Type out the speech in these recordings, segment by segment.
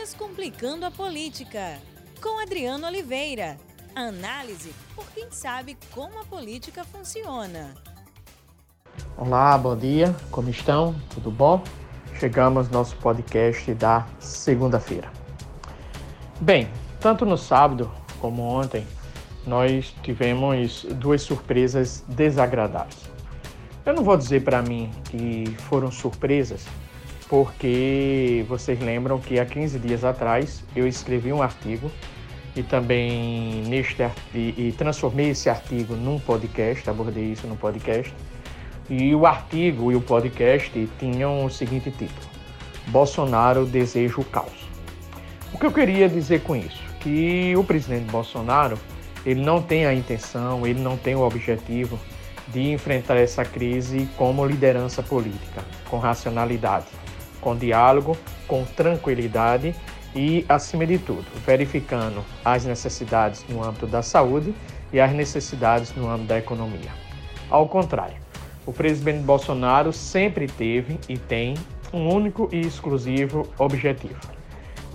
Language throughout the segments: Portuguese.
Descomplicando a Política, com Adriano Oliveira. Análise por quem sabe como a política funciona. Olá, bom dia, como estão? Tudo bom? Chegamos ao nosso podcast da segunda-feira. Bem, tanto no sábado como ontem, nós tivemos duas surpresas desagradáveis. Eu não vou dizer para mim que foram surpresas, porque vocês lembram que há 15 dias atrás eu escrevi um artigo e também neste e, transformei esse artigo num podcast, abordei isso no podcast. E o artigo e o podcast tinham o seguinte título: Bolsonaro deseja o caos. O que eu queria dizer com isso? Que o presidente Bolsonaro ele não tem a intenção, ele não tem o objetivo de enfrentar essa crise como liderança política, com racionalidade, com diálogo, com tranquilidade e, acima de tudo, verificando as necessidades no âmbito da saúde e as necessidades no âmbito da economia. Ao contrário, o presidente Bolsonaro sempre teve e tem um único e exclusivo objetivo: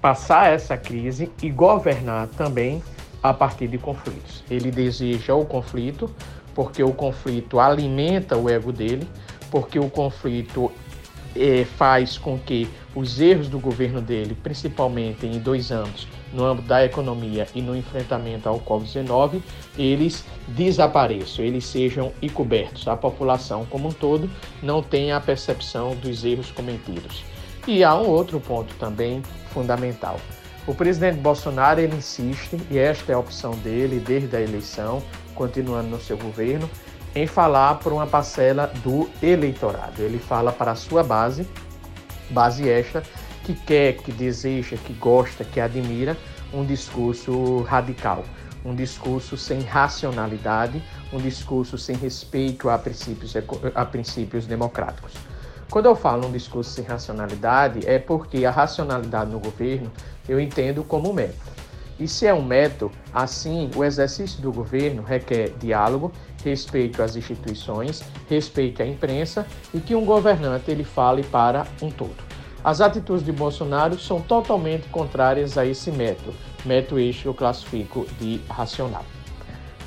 passar essa crise e governar também a partir de conflitos. Ele deseja o conflito porque o conflito alimenta o ego dele, porque o conflito é, faz com que os erros do governo dele, principalmente em dois anos, no âmbito da economia e no enfrentamento ao Covid-19, eles desapareçam, eles sejam encobertos. A população como um todo não tem a percepção dos erros cometidos. E há um outro ponto também fundamental. O presidente Bolsonaro ele insiste, e esta é a opção dele desde a eleição, continuando no seu governo, em falar para uma parcela do eleitorado. Ele fala para a sua base, base esta, que quer, que deseja, que gosta, que admira um discurso radical, um discurso sem racionalidade, um discurso sem respeito a princípios, a princípios democráticos. Quando eu falo um discurso sem racionalidade, é porque a racionalidade no governo eu entendo como método. E se é um método, assim, o exercício do governo requer diálogo, respeito às instituições, respeito à imprensa e que um governante ele fale para um todo. As atitudes de Bolsonaro são totalmente contrárias a esse método, método este eu classifico de racional.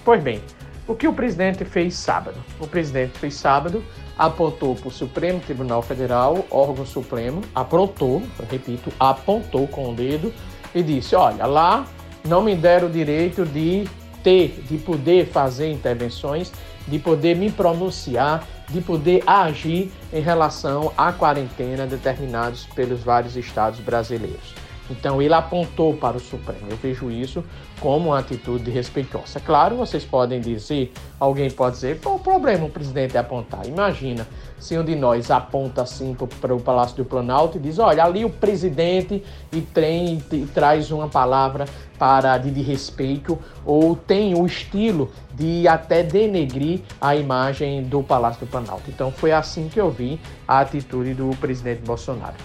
Pois bem, o que o presidente fez sábado? O presidente fez sábado, apontou para o Supremo Tribunal Federal, órgão supremo, aprontou, repito, apontou com o dedo e disse: olha, lá não me deram o direito de ter, de poder fazer intervenções, de poder me pronunciar, de poder agir em relação à quarentena determinados pelos vários estados brasileiros. Então ele apontou para o Supremo. Eu vejo isso como uma atitude respeitosa. Claro, vocês podem dizer, alguém pode dizer, qual o problema o presidente apontar? Imagina se um de nós aponta assim para o Palácio do Planalto e diz, olha, ali o presidente e, tem, e traz uma palavra para de, de respeito ou tem o estilo de até denegrir a imagem do Palácio do Planalto. Então foi assim que eu vi a atitude do presidente Bolsonaro.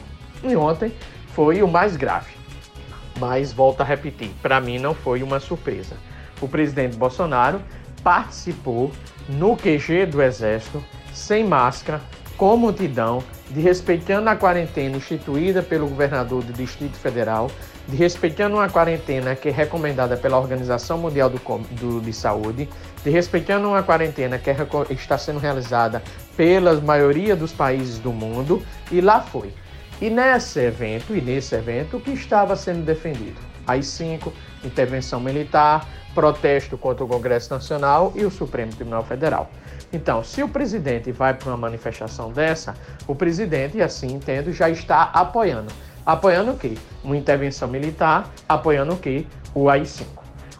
E ontem foi o mais grave. Mas volto a repetir, para mim não foi uma surpresa. O presidente Bolsonaro participou no QG do Exército, sem máscara, com multidão, de respeitando a quarentena instituída pelo governador do Distrito Federal, de respeitando uma quarentena que é recomendada pela Organização Mundial do, do de Saúde, de respeitando uma quarentena que é, está sendo realizada pela maioria dos países do mundo, e lá foi. E nesse evento, e nesse evento, o que estava sendo defendido? As cinco, intervenção militar, protesto contra o Congresso Nacional e o Supremo Tribunal Federal. Então, se o presidente vai para uma manifestação dessa, o presidente, assim entendo, já está apoiando. Apoiando o quê? Uma intervenção militar, apoiando o quê? O AI-5.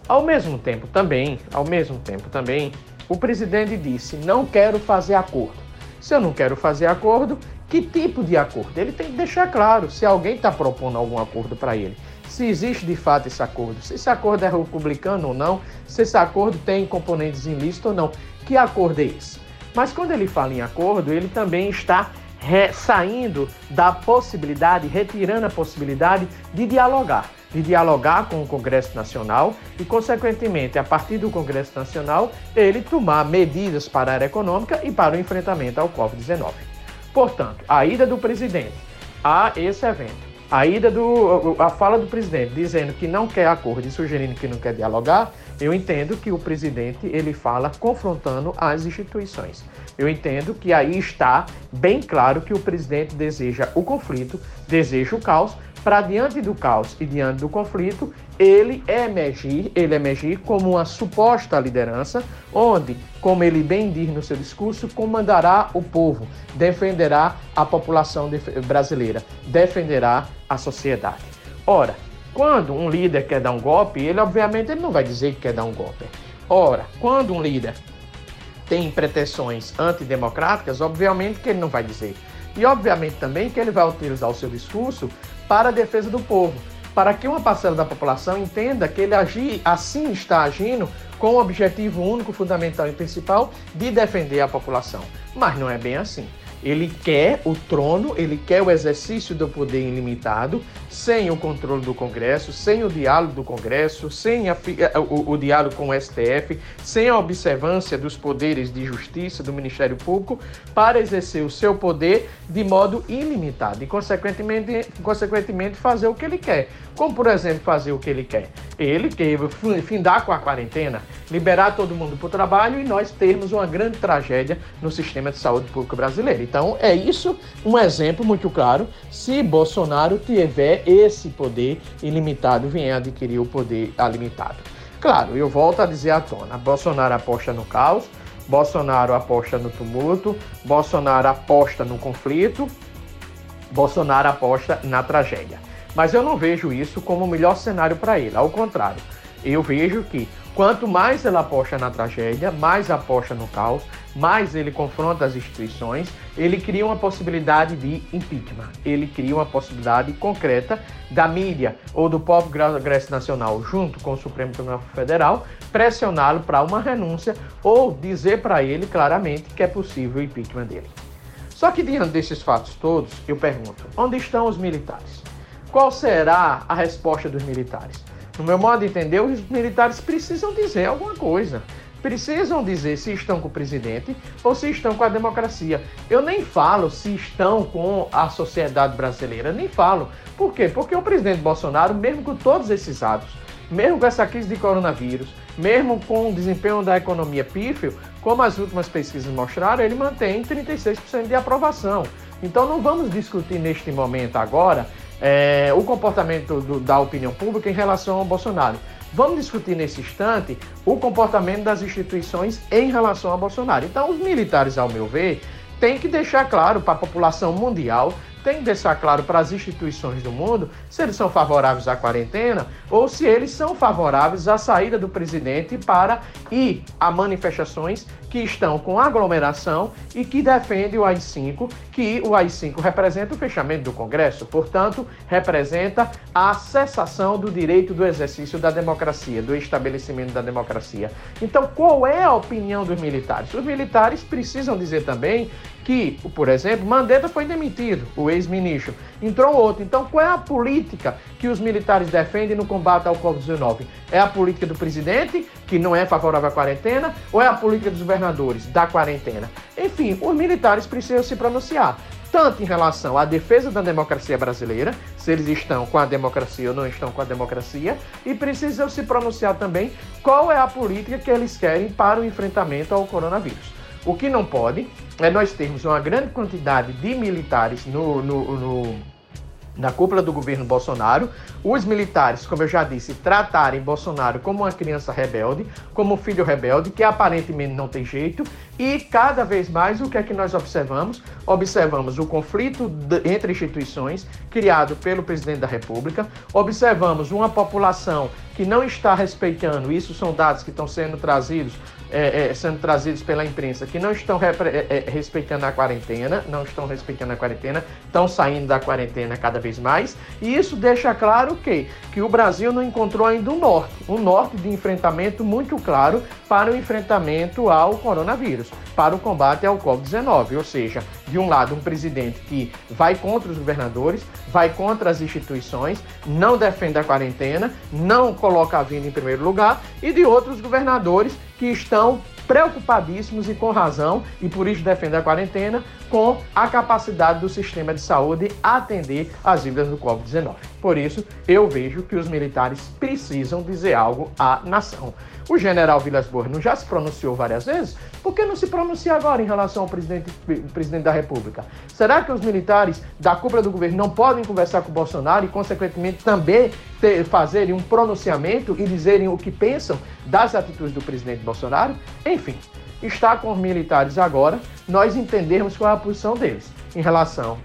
Ao mesmo tempo também, ao mesmo tempo também, o presidente disse: "Não quero fazer acordo". Se eu não quero fazer acordo, que tipo de acordo? Ele tem que deixar claro se alguém está propondo algum acordo para ele. Se existe de fato esse acordo, se esse acordo é republicano ou não, se esse acordo tem componentes ilícitos ou não. Que acordo é esse? Mas quando ele fala em acordo, ele também está saindo da possibilidade, retirando a possibilidade de dialogar de dialogar com o Congresso Nacional e, consequentemente, a partir do Congresso Nacional, ele tomar medidas para a área econômica e para o enfrentamento ao Covid-19. Portanto, a ida do presidente a esse evento a ida do a fala do presidente dizendo que não quer acordo e sugerindo que não quer dialogar, eu entendo que o presidente ele fala confrontando as instituições. Eu entendo que aí está bem claro que o presidente deseja o conflito, deseja o caos, para diante do caos e diante do conflito, ele emergir, ele emergir como uma suposta liderança, onde, como ele bem diz no seu discurso, comandará o povo, defenderá a população brasileira, defenderá a sociedade. Ora, quando um líder quer dar um golpe, ele obviamente ele não vai dizer que quer dar um golpe. Ora, quando um líder tem pretensões antidemocráticas, obviamente que ele não vai dizer. E obviamente também que ele vai utilizar o seu discurso para a defesa do povo, para que uma parcela da população entenda que ele agir, assim está agindo com o objetivo único, fundamental e principal de defender a população. Mas não é bem assim. Ele quer o trono, ele quer o exercício do poder ilimitado, sem o controle do Congresso, sem o diálogo do Congresso, sem a, o, o, diálogo com o STF, sem a observância dos poderes de justiça do Ministério Público, para exercer o seu poder de modo ilimitado e, consequentemente, consequentemente fazer o que ele quer. Como, por exemplo, fazer o que ele quer? Ele quer findar com a quarentena, liberar todo mundo para o trabalho e nós termos uma grande tragédia no sistema de saúde público brasileiro. Então, é isso um exemplo muito claro. Se Bolsonaro tiver esse poder ilimitado, vier adquirir o poder alimitado. Claro, eu volto a dizer à tona: Bolsonaro aposta no caos, Bolsonaro aposta no tumulto, Bolsonaro aposta no conflito, Bolsonaro aposta na tragédia. Mas eu não vejo isso como o melhor cenário para ele. Ao contrário, eu vejo que quanto mais ele aposta na tragédia, mais aposta no caos, mais ele confronta as instituições, ele cria uma possibilidade de impeachment. Ele cria uma possibilidade concreta da mídia ou do próprio Congresso Nacional, junto com o Supremo Tribunal Federal, pressioná-lo para uma renúncia ou dizer para ele claramente que é possível o impeachment dele. Só que diante desses fatos todos, eu pergunto: onde estão os militares? Qual será a resposta dos militares? No meu modo de entender, os militares precisam dizer alguma coisa. Precisam dizer se estão com o presidente ou se estão com a democracia. Eu nem falo se estão com a sociedade brasileira, nem falo. Por quê? Porque o presidente Bolsonaro, mesmo com todos esses atos, mesmo com essa crise de coronavírus, mesmo com o desempenho da economia pífio, como as últimas pesquisas mostraram, ele mantém 36% de aprovação. Então não vamos discutir neste momento agora é, o comportamento do, da opinião pública em relação ao Bolsonaro. Vamos discutir nesse instante o comportamento das instituições em relação a Bolsonaro. Então, os militares, ao meu ver, têm que deixar claro para a população mundial tem que deixar claro para as instituições do mundo se eles são favoráveis à quarentena ou se eles são favoráveis à saída do presidente para ir a manifestações que estão com aglomeração e que defendem o AI-5, que o AI-5 representa o fechamento do Congresso, portanto, representa a cessação do direito do exercício da democracia, do estabelecimento da democracia. Então, qual é a opinião dos militares? Os militares precisam dizer também que, por exemplo, Mandetta foi demitido, o ex-ministro, entrou outro. Então, qual é a política que os militares defendem no combate ao Covid-19? É a política do presidente, que não é favorável à quarentena, ou é a política dos governadores da quarentena? Enfim, os militares precisam se pronunciar tanto em relação à defesa da democracia brasileira, se eles estão com a democracia ou não estão com a democracia, e precisam se pronunciar também qual é a política que eles querem para o enfrentamento ao coronavírus. O que não pode é nós termos uma grande quantidade de militares no, no, no na cúpula do governo Bolsonaro, os militares, como eu já disse, tratarem Bolsonaro como uma criança rebelde, como um filho rebelde, que aparentemente não tem jeito, e cada vez mais o que é que nós observamos? Observamos o conflito entre instituições criado pelo presidente da República, observamos uma população que não está respeitando, isso são dados que estão sendo trazidos é, é, sendo trazidos pela imprensa que não estão é, é, respeitando a quarentena, não estão respeitando a quarentena, estão saindo da quarentena cada vez mais. E isso deixa claro que, que o Brasil não encontrou ainda um norte, um norte de enfrentamento muito claro para o enfrentamento ao coronavírus, para o combate ao Covid-19. Ou seja, de um lado, um presidente que vai contra os governadores, vai contra as instituições, não defende a quarentena, não coloca a vida em primeiro lugar, e de outros governadores que estão preocupadíssimos e com razão, e por isso defendem a quarentena, com a capacidade do sistema de saúde atender às vidas do Covid-19. Por isso, eu vejo que os militares precisam dizer algo à nação. O general Vilas Boas não já se pronunciou várias vezes? Por que não se pronuncia agora em relação ao presidente, presidente da República? Será que os militares da cúpula do governo não podem conversar com o Bolsonaro e, consequentemente, também ter, fazerem um pronunciamento e dizerem o que pensam das atitudes do presidente Bolsonaro? Enfim, está com os militares agora nós entendermos qual é a posição deles em relação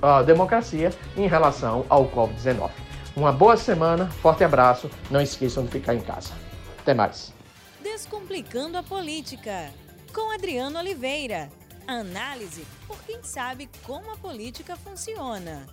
à democracia em relação ao Covid-19. Uma boa semana, forte abraço, não esqueçam de ficar em casa. Até mais. Descomplicando a política, com Adriano Oliveira. Análise por quem sabe como a política funciona.